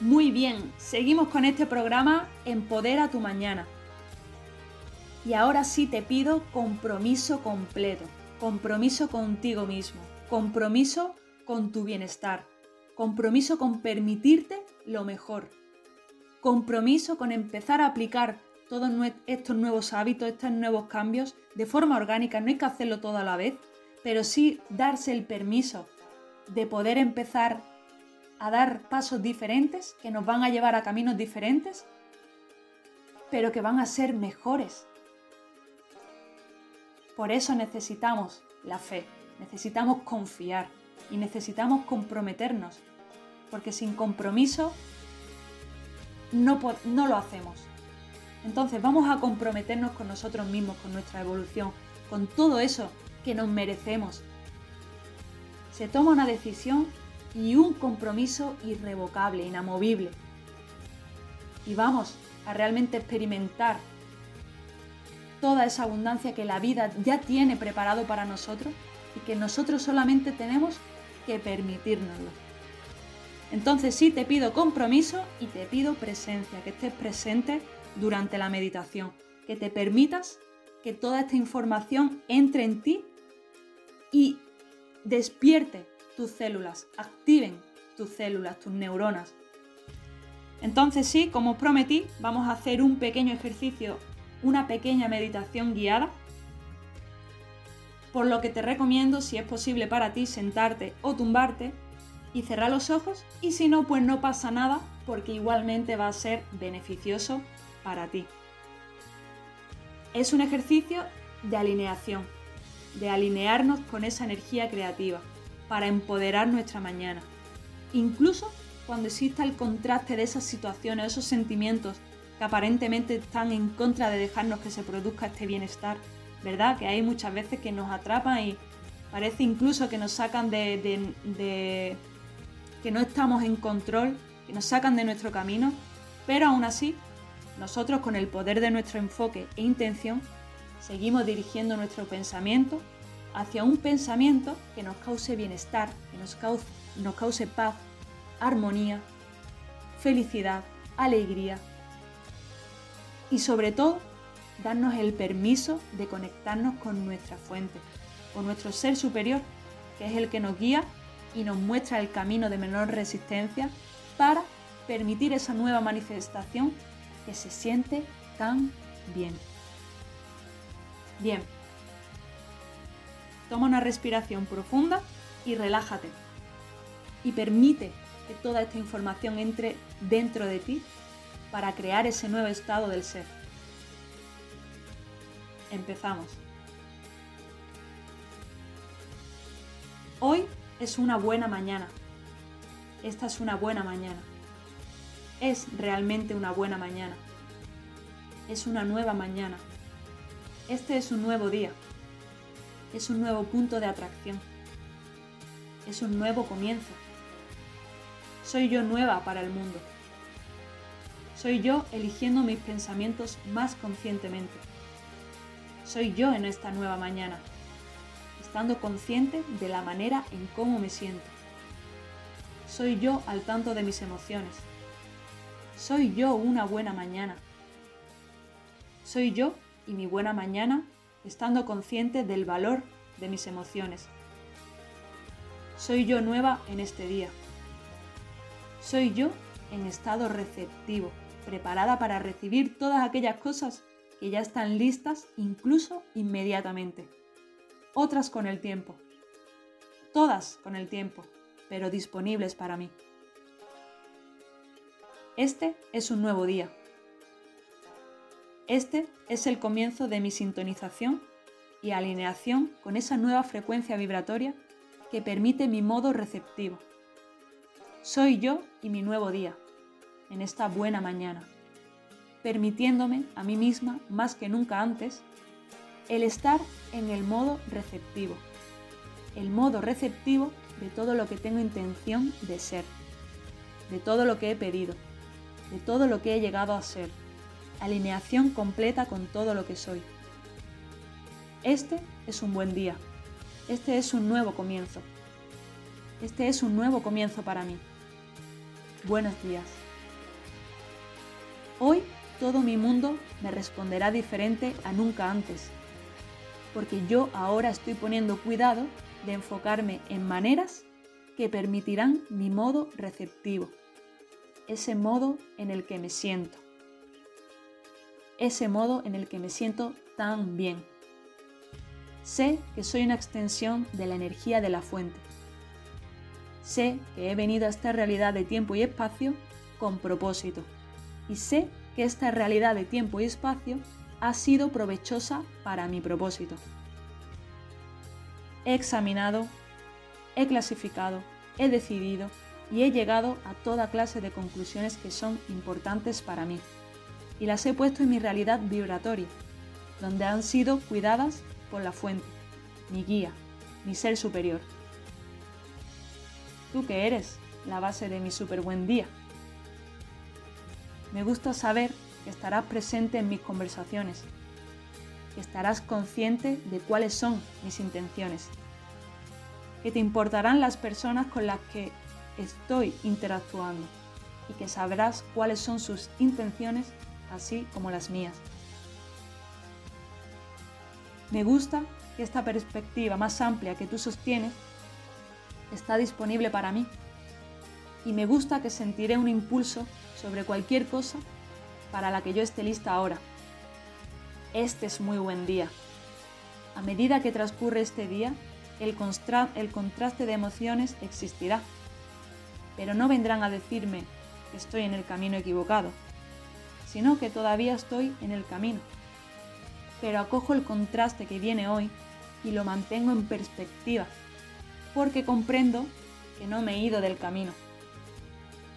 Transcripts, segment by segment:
Muy bien, seguimos con este programa Empodera tu mañana. Y ahora sí te pido compromiso completo, compromiso contigo mismo, compromiso con tu bienestar, compromiso con permitirte lo mejor, compromiso con empezar a aplicar todos estos nuevos hábitos, estos nuevos cambios de forma orgánica, no hay que hacerlo todo a la vez, pero sí darse el permiso de poder empezar a dar pasos diferentes que nos van a llevar a caminos diferentes, pero que van a ser mejores. Por eso necesitamos la fe, necesitamos confiar y necesitamos comprometernos, porque sin compromiso no, no lo hacemos. Entonces vamos a comprometernos con nosotros mismos, con nuestra evolución, con todo eso que nos merecemos. Se toma una decisión y un compromiso irrevocable, inamovible. Y vamos a realmente experimentar toda esa abundancia que la vida ya tiene preparado para nosotros y que nosotros solamente tenemos que permitírnoslo. Entonces sí te pido compromiso y te pido presencia, que estés presente durante la meditación, que te permitas que toda esta información entre en ti y despierte tus células, activen tus células, tus neuronas. Entonces sí, como os prometí, vamos a hacer un pequeño ejercicio, una pequeña meditación guiada, por lo que te recomiendo, si es posible para ti, sentarte o tumbarte y cerrar los ojos y si no, pues no pasa nada porque igualmente va a ser beneficioso para ti. Es un ejercicio de alineación, de alinearnos con esa energía creativa para empoderar nuestra mañana. Incluso cuando exista el contraste de esas situaciones, esos sentimientos que aparentemente están en contra de dejarnos que se produzca este bienestar, ¿verdad? Que hay muchas veces que nos atrapan y parece incluso que nos sacan de, que no estamos en control, que nos sacan de nuestro camino, pero aún así, nosotros con el poder de nuestro enfoque e intención, seguimos dirigiendo nuestro pensamiento hacia un pensamiento que nos cause bienestar, que nos cause, nos cause paz, armonía, felicidad, alegría y sobre todo darnos el permiso de conectarnos con nuestra fuente, con nuestro ser superior, que es el que nos guía y nos muestra el camino de menor resistencia para permitir esa nueva manifestación que se siente tan bien. Bien, Toma una respiración profunda y relájate. Y permite que toda esta información entre dentro de ti para crear ese nuevo estado del ser. Empezamos. Hoy es una buena mañana. Esta es una buena mañana. Es realmente una buena mañana. Es una nueva mañana. Este es un nuevo día es un nuevo punto de atracción. Es un nuevo comienzo. Soy yo nueva para el mundo. Soy yo eligiendo mis pensamientos más conscientemente. Soy yo en esta nueva mañana, estando consciente de la manera en cómo me siento. Soy yo al tanto de mis emociones. Soy yo una buena mañana. Soy yo y mi buena mañana estando consciente del valor de mis emociones. Soy yo nueva en este día. Soy yo en estado receptivo, preparada para recibir todas aquellas cosas que ya están listas incluso inmediatamente. Otras con el tiempo. Todas con el tiempo, pero disponibles para mí. Este es un nuevo día este es el comienzo de mi sintonización y alineación con esa nueva frecuencia vibratoria que permite mi modo receptivo. Soy yo y mi nuevo día, en esta buena mañana, permitiéndome a mí misma, más que nunca antes, el estar en el modo receptivo, el modo receptivo de todo lo que tengo intención de ser, de todo lo que he pedido, de todo lo que he llegado a ser alineación completa con todo lo que soy. Este es un buen día. Este es un nuevo comienzo. Este es un nuevo comienzo para mí. Buenos días. Hoy todo mi mundo me responderá diferente a nunca antes, porque yo ahora estoy poniendo cuidado de enfocarme en maneras que permitirán mi modo receptivo, ese modo en el que me siento, ese modo en el que me siento tan bien. Sé que soy una extensión de la energía de la fuente. Sé que he venido a esta realidad de tiempo y espacio con propósito. Y sé que esta realidad de tiempo y espacio ha sido provechosa para mi propósito. He examinado, he clasificado, he decidido y he llegado a toda clase de conclusiones que son importantes para mí. Y las he puesto en mi realidad vibratoria, donde han sido cuidadas por la fuente, mi guía, mi ser superior. ¿Tú qué eres? La base de mi super buen día. Me gusta saber que estarás presente en mis conversaciones, que estarás consciente de cuáles son mis intenciones, que te importarán las personas con las que estoy interactuando y que sabrás cuáles son sus intenciones así como las mías. Me gusta que esta perspectiva más amplia que tú sostienes está disponible para mí y me gusta que sentiré un impulso sobre cualquier cosa para la que yo esté lista ahora. Este es muy buen día. A medida que transcurre este día, el, el contraste de emociones existirá, pero no vendrán a decirme que estoy en el camino equivocado, sino que todavía estoy en el camino. Pero acojo el contraste que viene hoy y lo mantengo en perspectiva, porque comprendo que no me he ido del camino.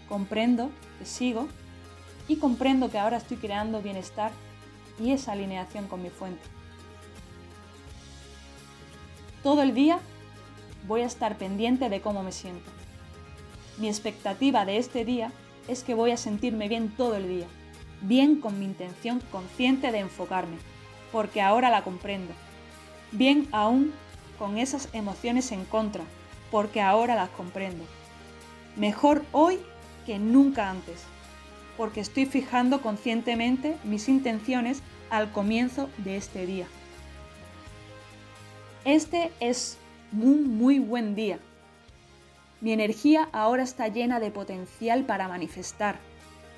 Comprendo que sigo y comprendo que ahora estoy creando bienestar y esa alineación con mi fuente. Todo el día voy a estar pendiente de cómo me siento. Mi expectativa de este día es que voy a sentirme bien todo el día, bien con mi intención consciente de enfocarme, porque ahora la comprendo, bien aún con esas emociones en contra, porque ahora las comprendo. Mejor hoy que nunca antes, porque estoy fijando conscientemente mis intenciones al comienzo de este día. Este es un muy buen día. Mi energía ahora está llena de potencial para manifestar.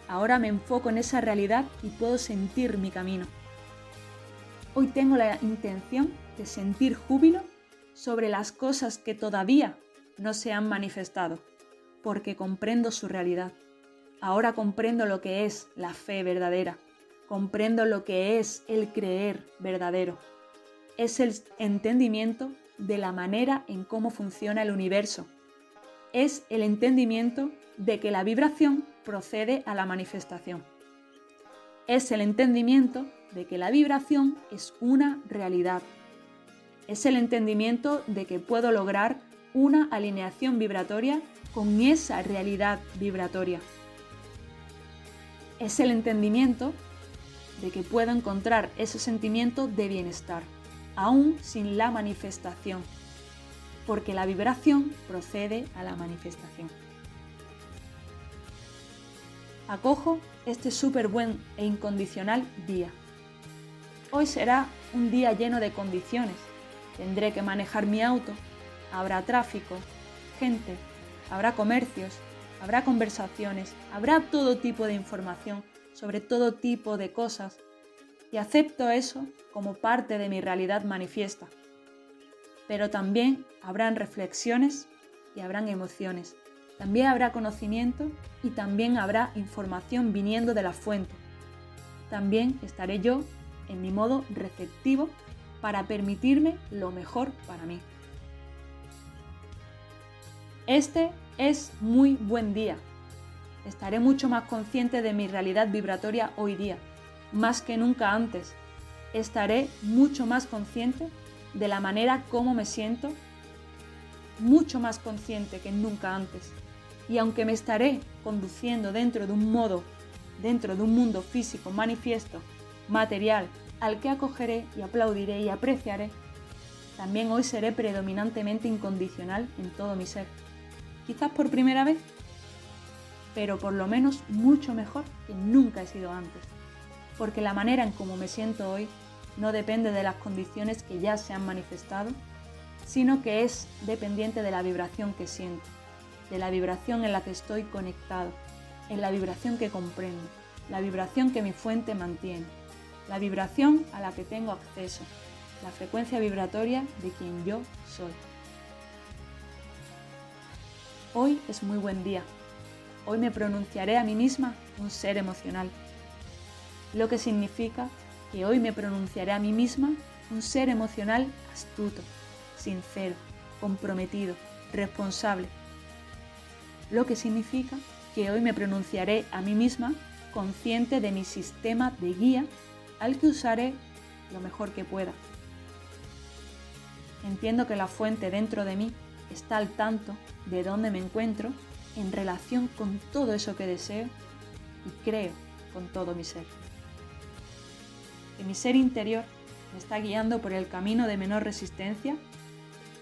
Ahora me enfoco en esa realidad y puedo sentir mi camino. Hoy tengo la intención de sentir júbilo sobre las cosas que todavía no se han manifestado, porque comprendo su realidad. Ahora comprendo lo que es la fe verdadera, comprendo lo que es el creer verdadero. Es el entendimiento de la manera en cómo funciona el universo. Es el entendimiento de que la vibración procede a la manifestación. Es el entendimiento de que la vibración es una realidad. Es el entendimiento de que puedo lograr una alineación vibratoria con esa realidad vibratoria. Es el entendimiento de que puedo encontrar ese sentimiento de bienestar, aún sin la manifestación, porque la vibración procede a la manifestación. Acojo este súper buen e incondicional día. Hoy será un día lleno de condiciones. Tendré que manejar mi auto, habrá tráfico, gente, habrá comercios, habrá conversaciones, habrá todo tipo de información sobre todo tipo de cosas y acepto eso como parte de mi realidad manifiesta. Pero también habrán reflexiones y habrán emociones. También habrá conocimiento y también habrá información viniendo de la fuente. También estaré yo en mi modo receptivo para permitirme lo mejor para mí. Este es muy buen día. Estaré mucho más consciente de mi realidad vibratoria hoy día, más que nunca antes. Estaré mucho más consciente de la manera como me siento, mucho más consciente que nunca antes. Y aunque me estaré conduciendo dentro de un modo, dentro de un mundo físico manifiesto, material al que acogeré y aplaudiré y apreciaré, también hoy seré predominantemente incondicional en todo mi ser. Quizás por primera vez. pero por lo menos mucho mejor que nunca he sido antes. Porque la manera en cómo me siento hoy no depende de las condiciones que ya se han manifestado, sino que es dependiente de la vibración que siento, de la vibración en la que estoy conectado, en la vibración que comprendo, la vibración que mi fuente mantiene, la vibración a la que tengo acceso, la frecuencia vibratoria de quien yo soy. Hoy es muy buen día. Hoy me pronunciaré a mí misma un ser emocional, lo que significa que hoy me pronunciaré a mí misma un ser emocional astuto, sincero, comprometido, responsable. Lo que significa que hoy me pronunciaré a mí misma consciente de mi sistema de guía al que usaré lo mejor que pueda. Entiendo que la fuente dentro de mí está al tanto de dónde me encuentro en relación con todo eso que deseo y creo con todo mi ser. Que mi ser interior me está guiando por el camino de menor resistencia,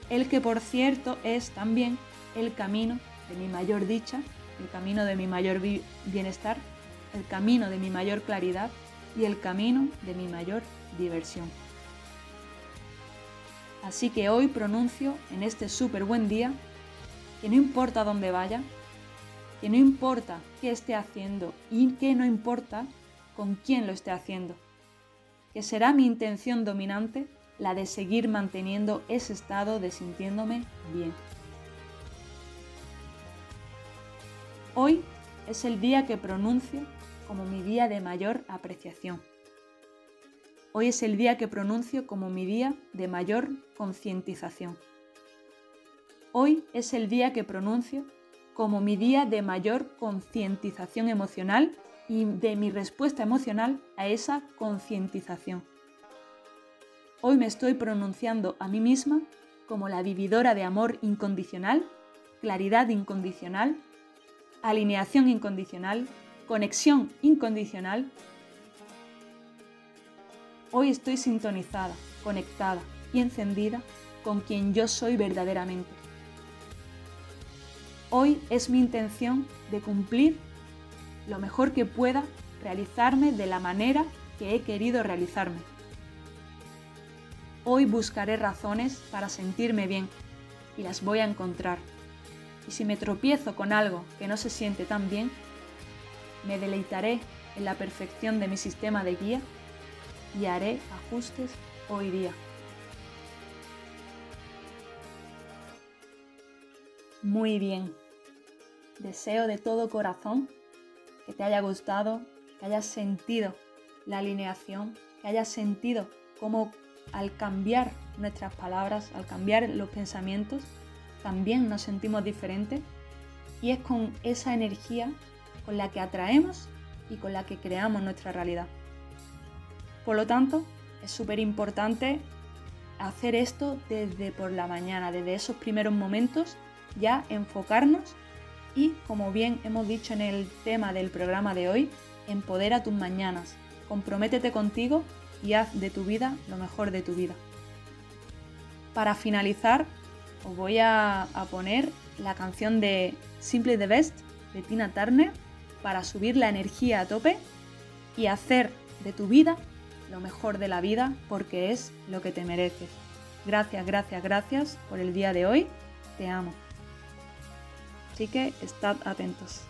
el que por cierto es también el camino de mi mayor dicha, el camino de mi mayor bienestar, el camino de mi mayor claridad y el camino de mi mayor diversión. Así que hoy pronuncio en este súper buen día que no importa dónde vaya, que no importa qué esté haciendo y que no importa con quién lo esté haciendo, que será mi intención dominante la de seguir manteniendo ese estado de sintiéndome bien. Hoy es el día que pronuncio como mi día de mayor apreciación. Hoy es el día que pronuncio como mi día de mayor concientización. Hoy es el día que pronuncio como mi día de mayor concientización emocional y de mi respuesta emocional a esa concientización. Hoy me estoy pronunciando a mí misma como la vividora de amor incondicional, claridad incondicional, alineación incondicional, conexión incondicional Hoy estoy sintonizada, conectada y encendida con quien yo soy verdaderamente. Hoy es mi intención de cumplir lo mejor que pueda realizarme de la manera que he querido realizarme. Hoy buscaré razones para sentirme bien y las voy a encontrar. Si me tropiezo con algo que no se siente tan bien, me deleitaré en la perfección de mi sistema de guía y haré ajustes hoy día. Muy bien. Deseo de todo corazón que te haya gustado, que hayas sentido la alineación, que hayas sentido cómo al cambiar nuestras palabras, al cambiar los pensamientos, también nos sentimos diferentes y es con esa energía con la que atraemos y con la que creamos nuestra realidad. Por lo tanto, es súper importante hacer esto desde por la mañana, desde esos primeros momentos, ya enfocarnos y, como bien hemos dicho en el tema del programa de hoy, empodera tus mañanas, comprométete contigo y haz de tu vida lo mejor de tu vida. Para finalizar, os voy a, poner la canción de Simply the Best de Tina Turner para subir la energía a tope y hacer de tu vida lo mejor de la vida porque es lo que te mereces. Gracias, gracias, gracias por el día de hoy. Te amo. Así que estad atentos.